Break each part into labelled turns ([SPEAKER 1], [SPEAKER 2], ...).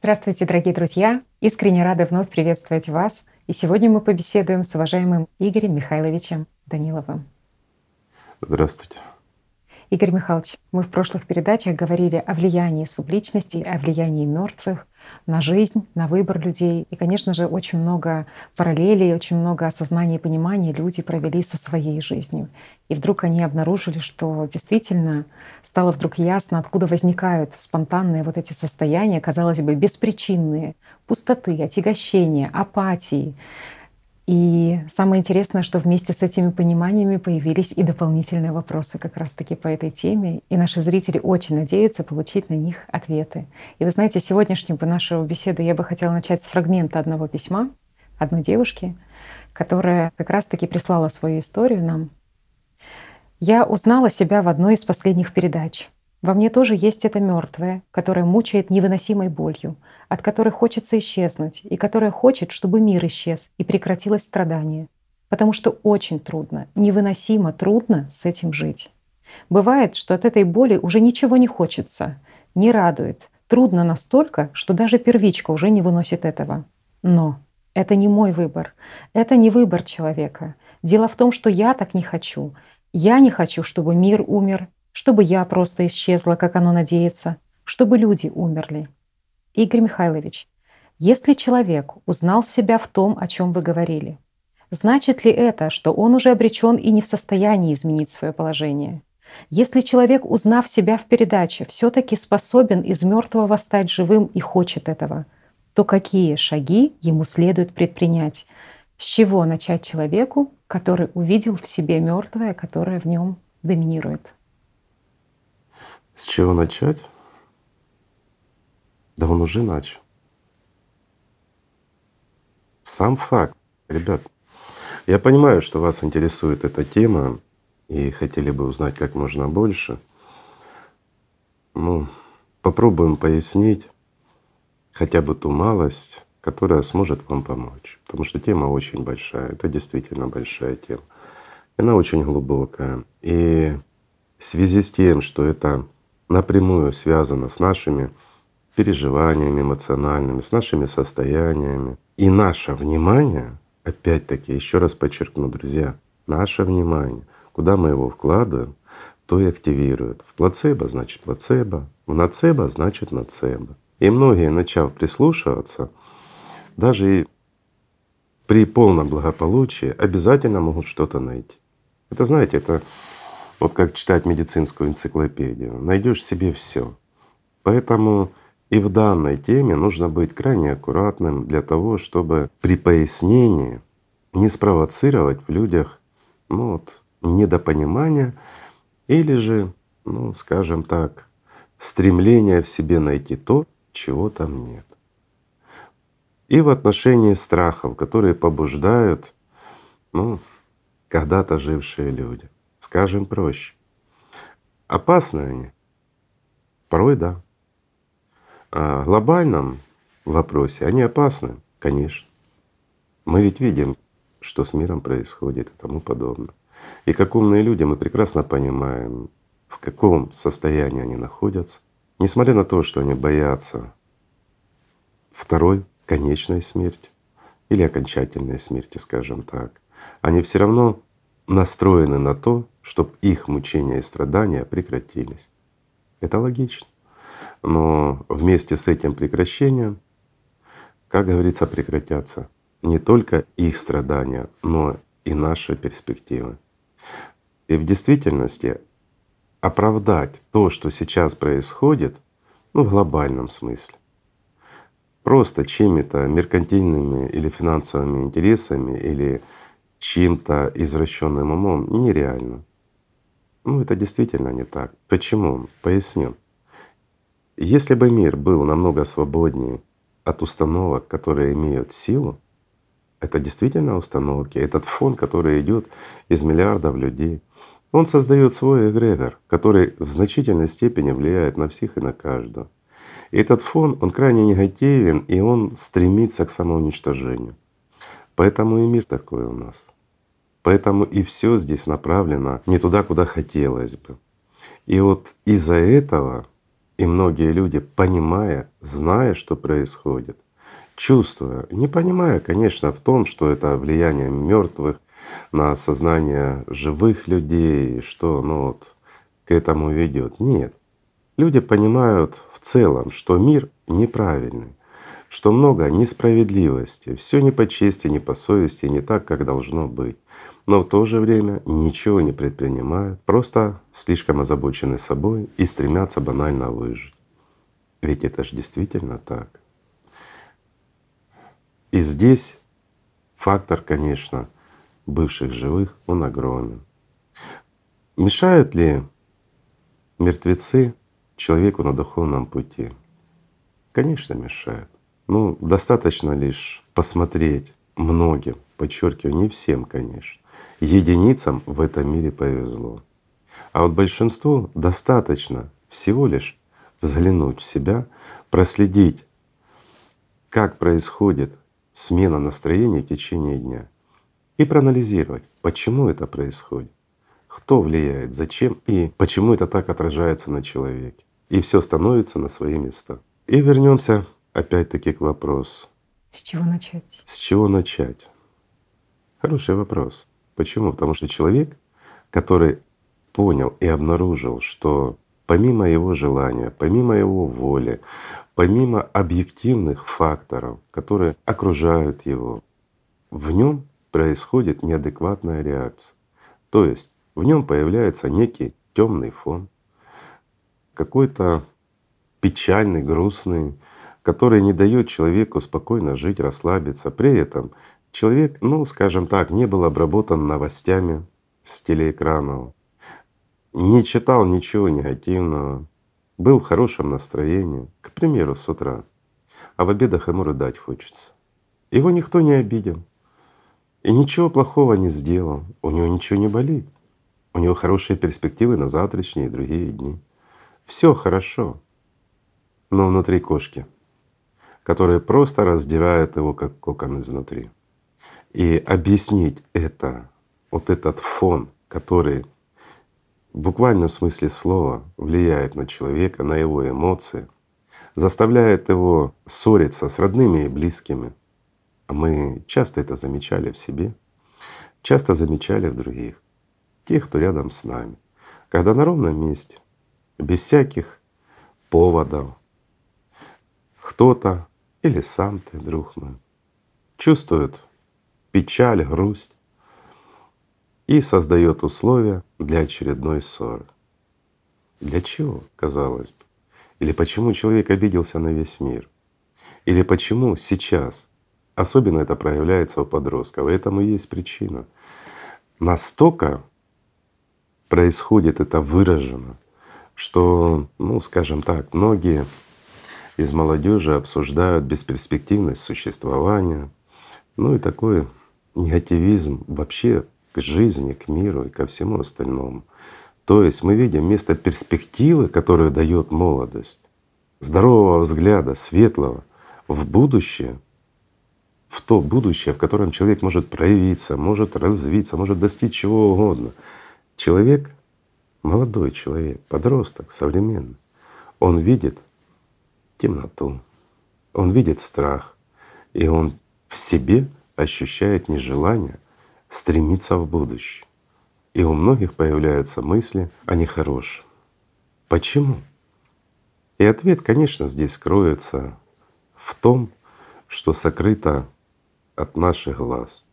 [SPEAKER 1] Здравствуйте, дорогие друзья! Искренне рада вновь приветствовать вас. И сегодня мы побеседуем с уважаемым Игорем Михайловичем Даниловым.
[SPEAKER 2] Здравствуйте.
[SPEAKER 1] Игорь Михайлович, мы в прошлых передачах говорили о влиянии субличности, о влиянии мертвых на жизнь, на выбор людей. И, конечно же, очень много параллелей, очень много осознания и понимания люди провели со своей жизнью. И вдруг они обнаружили, что действительно стало вдруг ясно, откуда возникают спонтанные вот эти состояния, казалось бы, беспричинные, пустоты, отягощения, апатии, и самое интересное, что вместе с этими пониманиями появились и дополнительные вопросы как раз-таки по этой теме. И наши зрители очень надеются получить на них ответы. И вы знаете, сегодняшнюю бы нашу беседу я бы хотела начать с фрагмента одного письма одной девушки, которая как раз-таки прислала свою историю нам. Я узнала себя в одной из последних передач. Во мне тоже есть это мертвое, которое мучает невыносимой болью, от которой хочется исчезнуть, и которое хочет, чтобы мир исчез и прекратилось страдание. Потому что очень трудно, невыносимо трудно с этим жить. Бывает, что от этой боли уже ничего не хочется, не радует, трудно настолько, что даже первичка уже не выносит этого. Но это не мой выбор, это не выбор человека. Дело в том, что я так не хочу. Я не хочу, чтобы мир умер, чтобы я просто исчезла, как оно надеется, чтобы люди умерли. Игорь Михайлович, если человек узнал себя в том, о чем вы говорили, значит ли это, что он уже обречен и не в состоянии изменить свое положение? Если человек, узнав себя в передаче, все-таки способен из мертвого стать живым и хочет этого, то какие шаги ему следует предпринять? С чего начать человеку, который увидел в себе мертвое, которое в нем доминирует?
[SPEAKER 2] С чего начать? Да он уже начал. Сам факт, ребят. Я понимаю, что вас интересует эта тема и хотели бы узнать как можно больше. Ну, попробуем пояснить хотя бы ту малость, которая сможет вам помочь. Потому что тема очень большая. Это действительно большая тема. Она очень глубокая. И в связи с тем, что это напрямую связано с нашими переживаниями эмоциональными, с нашими состояниями. И наше внимание, опять-таки, еще раз подчеркну, друзья, наше внимание, куда мы его вкладываем, то и активирует. В плацебо значит плацебо, в нацебо значит нацебо. И многие, начав прислушиваться, даже и при полном благополучии обязательно могут что-то найти. Это знаете, это вот как читать медицинскую энциклопедию, найдешь себе все. Поэтому и в данной теме нужно быть крайне аккуратным для того, чтобы при пояснении не спровоцировать в людях ну, вот, недопонимание или же, ну, скажем так, стремление в себе найти то, чего там нет. И в отношении страхов, которые побуждают ну, когда-то жившие люди. Скажем проще. Опасны они? Порой да. А в глобальном вопросе они опасны, конечно. Мы ведь видим, что с миром происходит и тому подобное. И как умные люди мы прекрасно понимаем, в каком состоянии они находятся, несмотря на то, что они боятся второй конечной смерти или окончательной смерти, скажем так, они все равно настроены на то, чтобы их мучения и страдания прекратились. Это логично. Но вместе с этим прекращением, как говорится, прекратятся не только их страдания, но и наши перспективы. И в действительности оправдать то, что сейчас происходит, ну в глобальном смысле, просто чьими-то меркантильными или финансовыми интересами или чьим-то извращенным умом нереально. Ну, это действительно не так. Почему? Поясню. Если бы мир был намного свободнее от установок, которые имеют силу, это действительно установки, этот фон, который идет из миллиардов людей, он создает свой эгрегор, который в значительной степени влияет на всех и на каждого. И этот фон, он крайне негативен, и он стремится к самоуничтожению. Поэтому и мир такой у нас. Поэтому и все здесь направлено не туда, куда хотелось бы. И вот из-за этого И многие люди, понимая, зная, что происходит, чувствуя, не понимая, конечно, в том, что это влияние мертвых на сознание живых людей, что ну вот к этому ведет. Нет. Люди понимают в целом, что мир неправильный, что много несправедливости, все не по чести, не по совести, не так, как должно быть. Но в то же время ничего не предпринимают, просто слишком озабочены собой и стремятся банально выжить. Ведь это же действительно так. И здесь фактор, конечно, бывших живых, он огромен. Мешают ли мертвецы человеку на духовном пути? Конечно, мешают. Ну, достаточно лишь посмотреть многим, подчеркиваю, не всем, конечно. Единицам в этом мире повезло. А вот большинству достаточно всего лишь взглянуть в себя, проследить, как происходит смена настроения в течение дня и проанализировать, почему это происходит, кто влияет, зачем и почему это так отражается на человеке. И все становится на свои места. И вернемся опять-таки к вопросу.
[SPEAKER 1] С чего начать?
[SPEAKER 2] С чего начать? Хороший вопрос. Почему? Потому что человек, который понял и обнаружил, что помимо его желания, помимо его воли, помимо объективных факторов, которые окружают его, в нем происходит неадекватная реакция. То есть в нем появляется некий темный фон, какой-то печальный, грустный, который не дает человеку спокойно жить, расслабиться. При этом человек, ну, скажем так, не был обработан новостями с телеэкранов, не читал ничего негативного, был в хорошем настроении, к примеру, с утра, а в обедах ему рыдать хочется. Его никто не обидел. И ничего плохого не сделал, у него ничего не болит, у него хорошие перспективы на завтрашние и другие дни. Все хорошо, но внутри кошки — которые просто раздирают его как кокон изнутри. И объяснить это, вот этот фон, который в буквальном смысле слова влияет на человека, на его эмоции, заставляет его ссориться с родными и близкими. А мы часто это замечали в себе, часто замечали в других, тех, кто рядом с нами. Когда на ровном месте, без всяких поводов, кто-то или сам ты, друг мой, чувствует печаль, грусть и создает условия для очередной ссоры. Для чего, казалось бы? Или почему человек обиделся на весь мир? Или почему сейчас, особенно это проявляется у подростков, и этому есть причина, настолько происходит это выражено, что, ну, скажем так, многие из молодежи обсуждают бесперспективность существования, ну и такой негативизм вообще к жизни, к миру и ко всему остальному. То есть мы видим вместо перспективы, которую дает молодость, здорового взгляда, светлого, в будущее, в то будущее, в котором человек может проявиться, может развиться, может достичь чего угодно. Человек, молодой человек, подросток, современный, он видит темноту, он видит страх, и он в себе ощущает нежелание стремиться в будущее. И у многих появляются мысли о нехорошем. Почему? И ответ, конечно, здесь кроется в том, что сокрыто от наших глаз.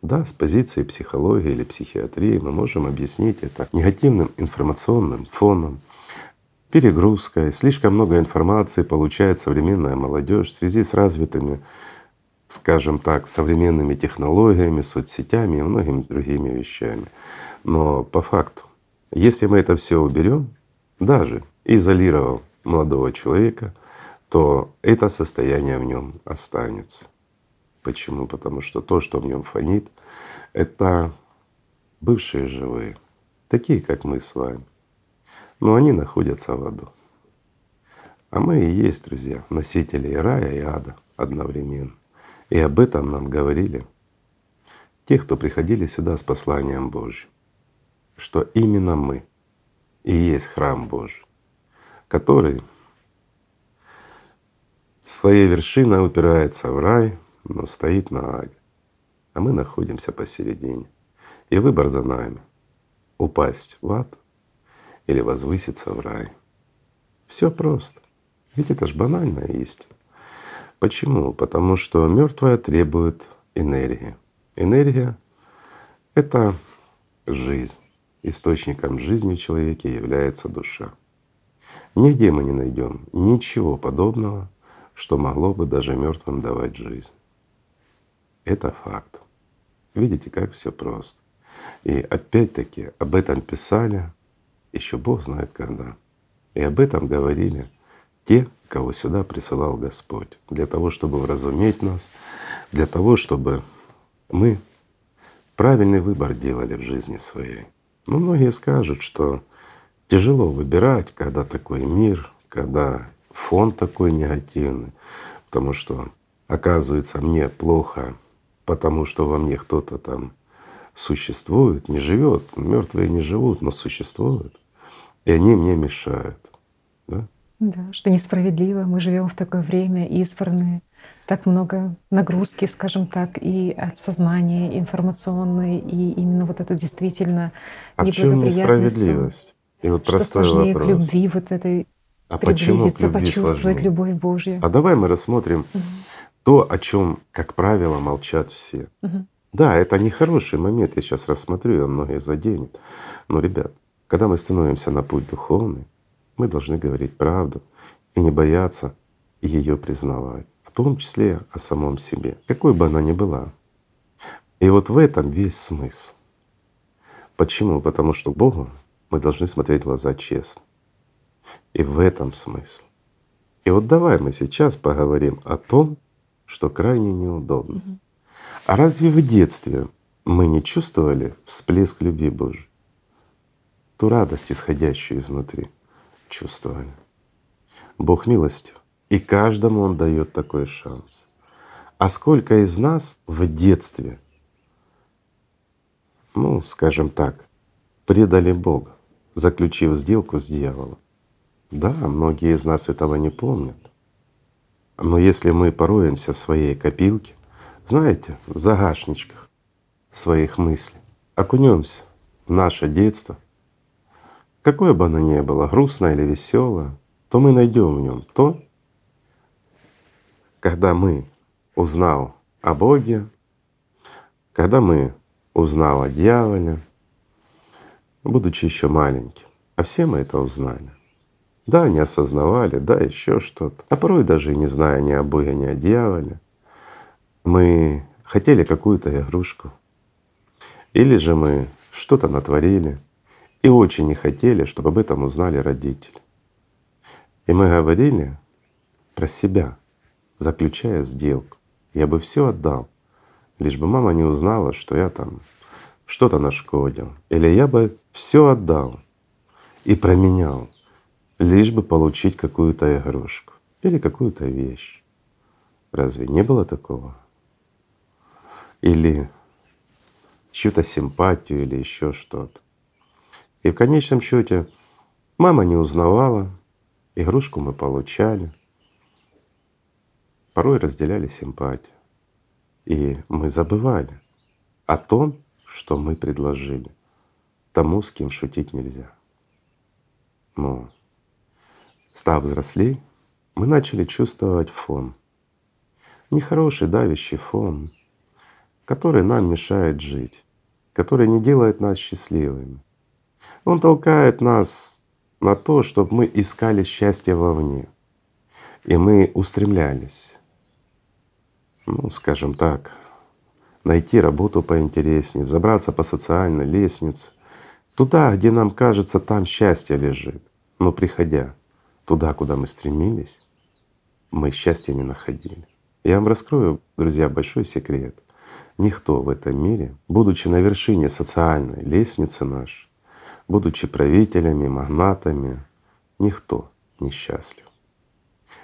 [SPEAKER 2] Да, с позиции психологии или психиатрии мы можем объяснить это негативным информационным фоном, перегрузкой, слишком много информации получает современная молодежь в связи с развитыми, скажем так, современными технологиями, соцсетями и многими другими вещами. Но по факту, если мы это все уберем, даже изолировав молодого человека, то это состояние в нем останется. Почему? Потому что то, что в нем фонит, это бывшие живые, такие, как мы с вами но они находятся в аду. А мы и есть, друзья, носители и рая, и ада одновременно. И об этом нам говорили те, кто приходили сюда с посланием Божьим, что именно мы и есть храм Божий, который своей вершиной упирается в рай, но стоит на аде. А мы находимся посередине. И выбор за нами — упасть в ад или возвыситься в рай. Все просто. Ведь это ж банальная истина. Почему? Потому что мертвая требует энергии. Энергия — это жизнь. Источником жизни в человеке является душа. Нигде мы не найдем ничего подобного, что могло бы даже мертвым давать жизнь. Это факт. Видите, как все просто. И опять-таки об этом писали еще Бог знает когда. И об этом говорили те, кого сюда присылал Господь, для того, чтобы вразуметь нас, для того, чтобы мы правильный выбор делали в жизни своей. Но многие скажут, что тяжело выбирать, когда такой мир, когда фон такой негативный, потому что оказывается мне плохо, потому что во мне кто-то там существует, не живет, мертвые не живут, но существуют, и они мне мешают. Да?
[SPEAKER 1] Да, что несправедливо, мы живем в такое время избранные, так много нагрузки, скажем так, и от сознания информационной, и именно вот это действительно
[SPEAKER 2] а в чем несправедливость? И вот
[SPEAKER 1] что сложнее
[SPEAKER 2] вопрос.
[SPEAKER 1] к любви вот этой
[SPEAKER 2] а почему
[SPEAKER 1] приблизиться,
[SPEAKER 2] любви
[SPEAKER 1] почувствовать
[SPEAKER 2] сложнее?
[SPEAKER 1] любовь Божью.
[SPEAKER 2] А давай мы рассмотрим то, о чем, как правило, молчат все.
[SPEAKER 1] Мгм.
[SPEAKER 2] Да, это не хороший момент, я сейчас рассмотрю, он многие заденет. Но, ребят, когда мы становимся на путь духовный, мы должны говорить правду и не бояться ее признавать, в том числе о самом себе, какой бы она ни была. И вот в этом весь смысл. Почему? Потому что Богу мы должны смотреть в глаза честно. И в этом смысл. И вот давай мы сейчас поговорим о том, что крайне неудобно. А разве в детстве мы не чувствовали всплеск любви Божьей? Ту радость, исходящую изнутри, чувствовали. Бог милостью, и каждому Он дает такой шанс. А сколько из нас в детстве, ну, скажем так, предали Бога, заключив сделку с дьяволом? Да, многие из нас этого не помнят. Но если мы пороемся в своей копилке, знаете, в загашничках своих мыслей, окунемся в наше детство, какое бы оно ни было, грустное или веселое, то мы найдем в нем то, когда мы, узнал о Боге, когда мы узнал о дьяволе, будучи еще маленьким, а все мы это узнали. Да, не осознавали, да, еще что-то. А порой даже не зная ни о Боге, ни о дьяволе, мы хотели какую-то игрушку. Или же мы что-то натворили и очень не хотели, чтобы об этом узнали родители. И мы говорили про себя, заключая сделку. Я бы все отдал, лишь бы мама не узнала, что я там что-то нашкодил. Или я бы все отдал и променял, лишь бы получить какую-то игрушку или какую-то вещь. Разве не было такого? Или чью-то симпатию или еще что-то. И в конечном счете мама не узнавала, игрушку мы получали, порой разделяли симпатию. И мы забывали о том, что мы предложили тому, с кем шутить нельзя. Но став взрослей, мы начали чувствовать фон. Нехороший давящий фон, который нам мешает жить, который не делает нас счастливыми. Он толкает нас на то, чтобы мы искали счастье вовне. И мы устремлялись, ну, скажем так, найти работу поинтереснее, взобраться по социальной лестнице, туда, где нам кажется, там счастье лежит. Но приходя туда, куда мы стремились, мы счастья не находили. Я вам раскрою, друзья, большой секрет. Никто в этом мире, будучи на вершине социальной лестницы нашей, будучи правителями, магнатами, никто не счастлив.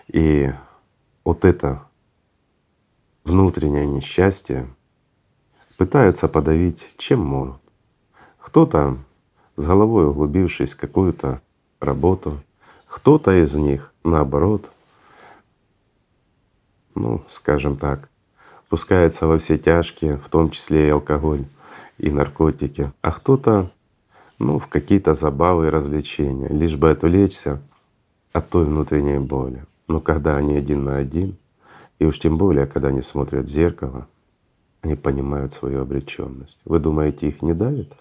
[SPEAKER 2] И вот это внутреннее несчастье пытаются подавить чем могут. Кто-то с головой углубившись в какую-то работу, кто-то из них наоборот ну, скажем так, пускается во все тяжкие, в том числе и алкоголь, и наркотики, а кто-то ну, в какие-то забавы и развлечения, лишь бы отвлечься от той внутренней боли. Но когда они один на один, и уж тем более, когда они смотрят в зеркало, они понимают свою обреченность. Вы думаете, их не давит?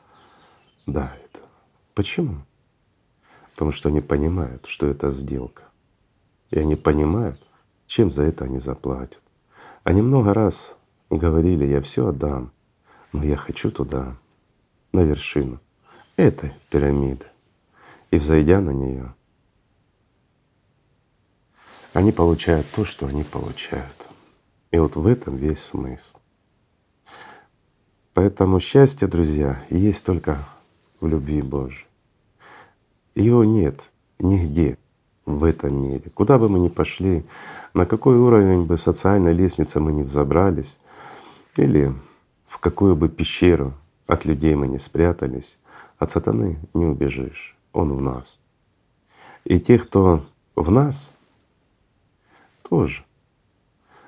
[SPEAKER 2] Давит. Почему? Потому что они понимают, что это сделка. И они понимают, чем за это они заплатят. Они много раз говорили, я все отдам, но я хочу туда, на вершину этой пирамиды. И взойдя на нее, они получают то, что они получают. И вот в этом весь смысл. Поэтому счастье, друзья, есть только в любви Божьей. Его нет нигде в этом мире. Куда бы мы ни пошли, на какой уровень бы социальной лестницы мы ни взобрались, или в какую бы пещеру от людей мы не спрятались, от сатаны не убежишь, он в нас. И те, кто в нас, тоже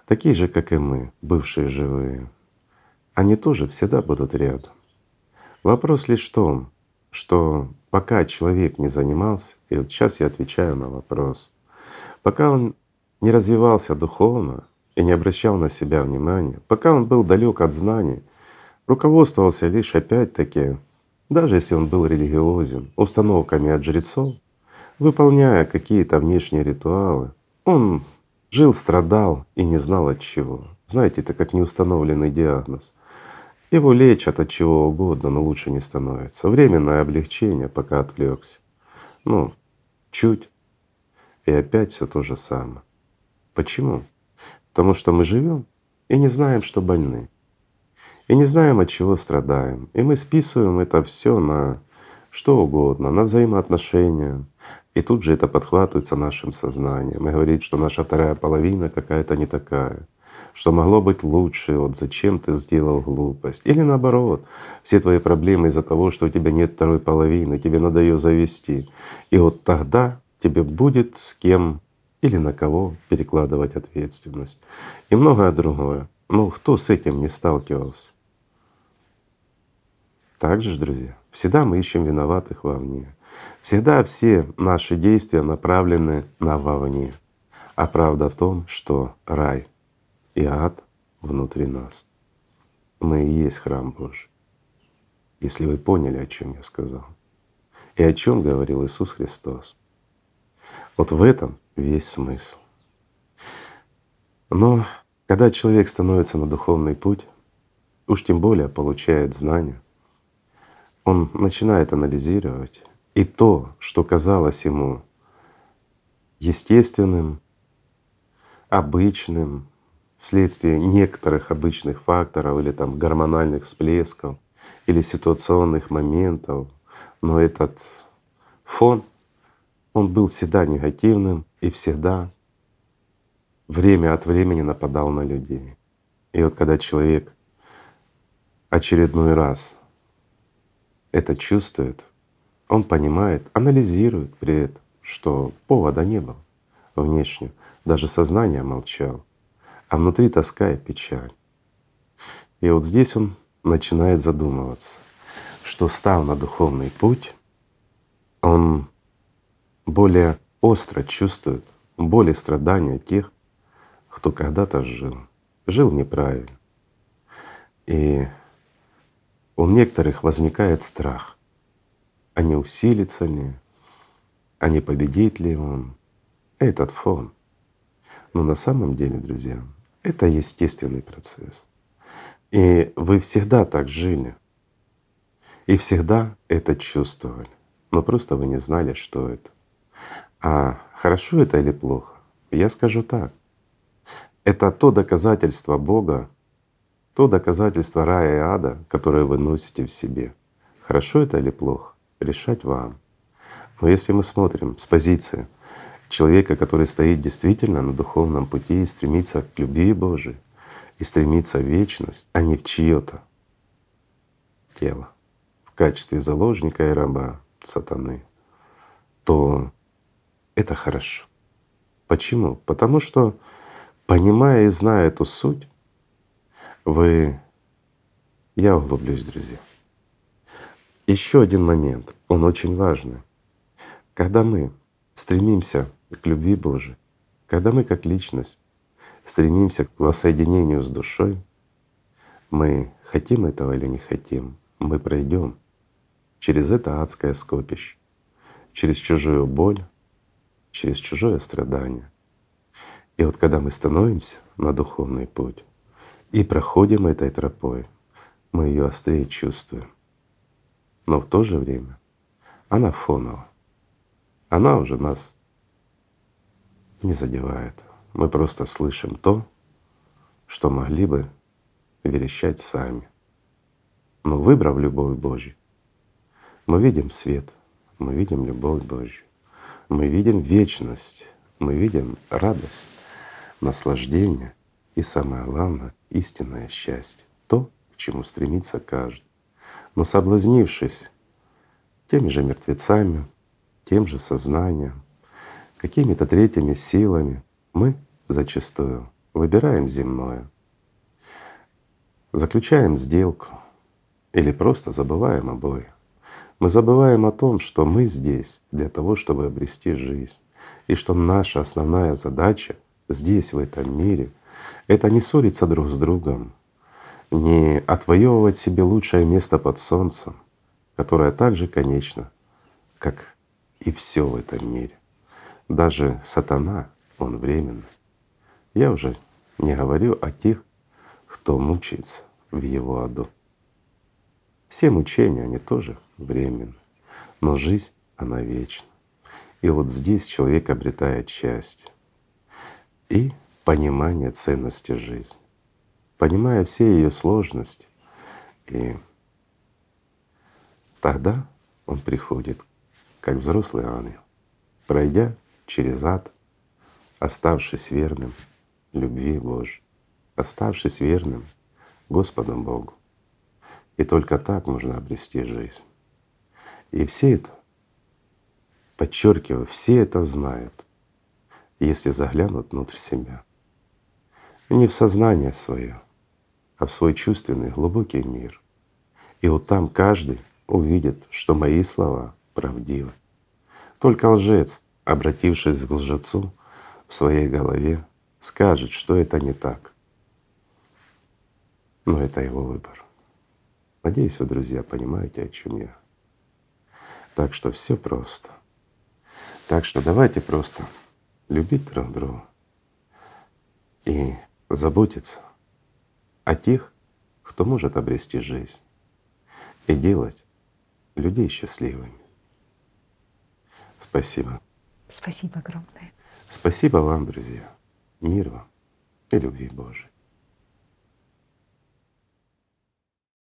[SPEAKER 2] такие же, как и мы, бывшие живые, они тоже всегда будут рядом. Вопрос лишь в том, что пока человек не занимался, и вот сейчас я отвечаю на вопрос, пока он не развивался духовно и не обращал на себя внимания, пока он был далек от знаний, руководствовался лишь опять-таки, даже если он был религиозен, установками от жрецов, выполняя какие-то внешние ритуалы, он жил, страдал и не знал от чего. Знаете, это как неустановленный диагноз. Его лечат от чего угодно, но лучше не становится. Временное облегчение, пока отвлекся. Ну, чуть. И опять все то же самое. Почему? Потому что мы живем и не знаем, что больны. И не знаем, от чего страдаем. И мы списываем это все на что угодно, на взаимоотношения. И тут же это подхватывается нашим сознанием и говорит, что наша вторая половина какая-то не такая что могло быть лучше, вот зачем ты сделал глупость. Или наоборот, все твои проблемы из-за того, что у тебя нет второй половины, тебе надо ее завести. И вот тогда тебе будет с кем или на кого перекладывать ответственность. И многое другое. Ну, кто с этим не сталкивался? Так же, друзья, всегда мы ищем виноватых вовне. Всегда все наши действия направлены на вовне. А правда в том, что рай и ад внутри нас. Мы и есть храм Божий. Если вы поняли, о чем я сказал, и о чем говорил Иисус Христос. Вот в этом весь смысл. Но когда человек становится на духовный путь, уж тем более получает знания, он начинает анализировать, и то, что казалось ему естественным, обычным, вследствие некоторых обычных факторов или там гормональных всплесков или ситуационных моментов, но этот фон, он был всегда негативным и всегда время от времени нападал на людей. И вот когда человек очередной раз это чувствует, он понимает, анализирует при этом, что повода не было внешне, даже сознание молчало а внутри тоска и печаль. И вот здесь он начинает задумываться, что став на духовный путь, он более остро чувствует боль и страдания тех, кто когда-то жил, жил неправильно. И у некоторых возникает страх, а не усилится ли, а не победит ли он этот фон. Но на самом деле, друзья, это естественный процесс. И вы всегда так жили. И всегда это чувствовали. Но просто вы не знали, что это. А хорошо это или плохо? Я скажу так. Это то доказательство Бога, то доказательство рая и ада, которое вы носите в себе. Хорошо это или плохо? Решать вам. Но если мы смотрим с позиции человека, который стоит действительно на духовном пути и стремится к любви Божией, и стремится в вечность, а не в чье-то тело в качестве заложника и раба сатаны, то это хорошо. Почему? Потому что понимая и зная эту суть, вы… Я углублюсь, друзья. Еще один момент, он очень важный. Когда мы стремимся к любви Божией, когда мы как личность стремимся к воссоединению с душой, мы хотим этого или не хотим, мы пройдем через это адское скопище, через чужую боль, через чужое страдание. И вот когда мы становимся на духовный путь и проходим этой тропой, мы ее острее чувствуем. Но в то же время она фонова. Она уже нас не задевает. Мы просто слышим то, что могли бы верещать сами. Но выбрав любовь Божью, мы видим свет, мы видим любовь Божью, мы видим вечность, мы видим радость, наслаждение и самое главное — истинное счастье, то, к чему стремится каждый. Но соблазнившись теми же мертвецами, тем же сознанием, какими-то третьими силами, мы зачастую выбираем земное, заключаем сделку или просто забываем обои. Мы забываем о том, что мы здесь для того, чтобы обрести жизнь, и что наша основная задача здесь, в этом мире, это не ссориться друг с другом, не отвоевывать себе лучшее место под солнцем, которое так же конечно, как и все в этом мире. Даже сатана, он временный. Я уже не говорю о тех, кто мучается в его аду. Все мучения, они тоже временны, но жизнь, она вечна. И вот здесь человек обретает счастье и понимание ценности жизни, понимая все ее сложности. И тогда он приходит как взрослый ангел, пройдя через ад, оставшись верным любви Божьей, оставшись верным Господу Богу. И только так можно обрести жизнь. И все это, подчеркиваю, все это знают, если заглянут внутрь себя. Не в сознание свое, а в свой чувственный глубокий мир. И вот там каждый увидит, что мои слова правдивы. Только лжец, обратившись к лжецу в своей голове, скажет, что это не так. Но это его выбор. Надеюсь, вы, друзья, понимаете, о чем я. Так что все просто. Так что давайте просто любить друг друга и заботиться о тех, кто может обрести жизнь и делать людей счастливыми. Спасибо.
[SPEAKER 1] Спасибо огромное.
[SPEAKER 2] Спасибо вам, друзья. Мир вам и любви Божией.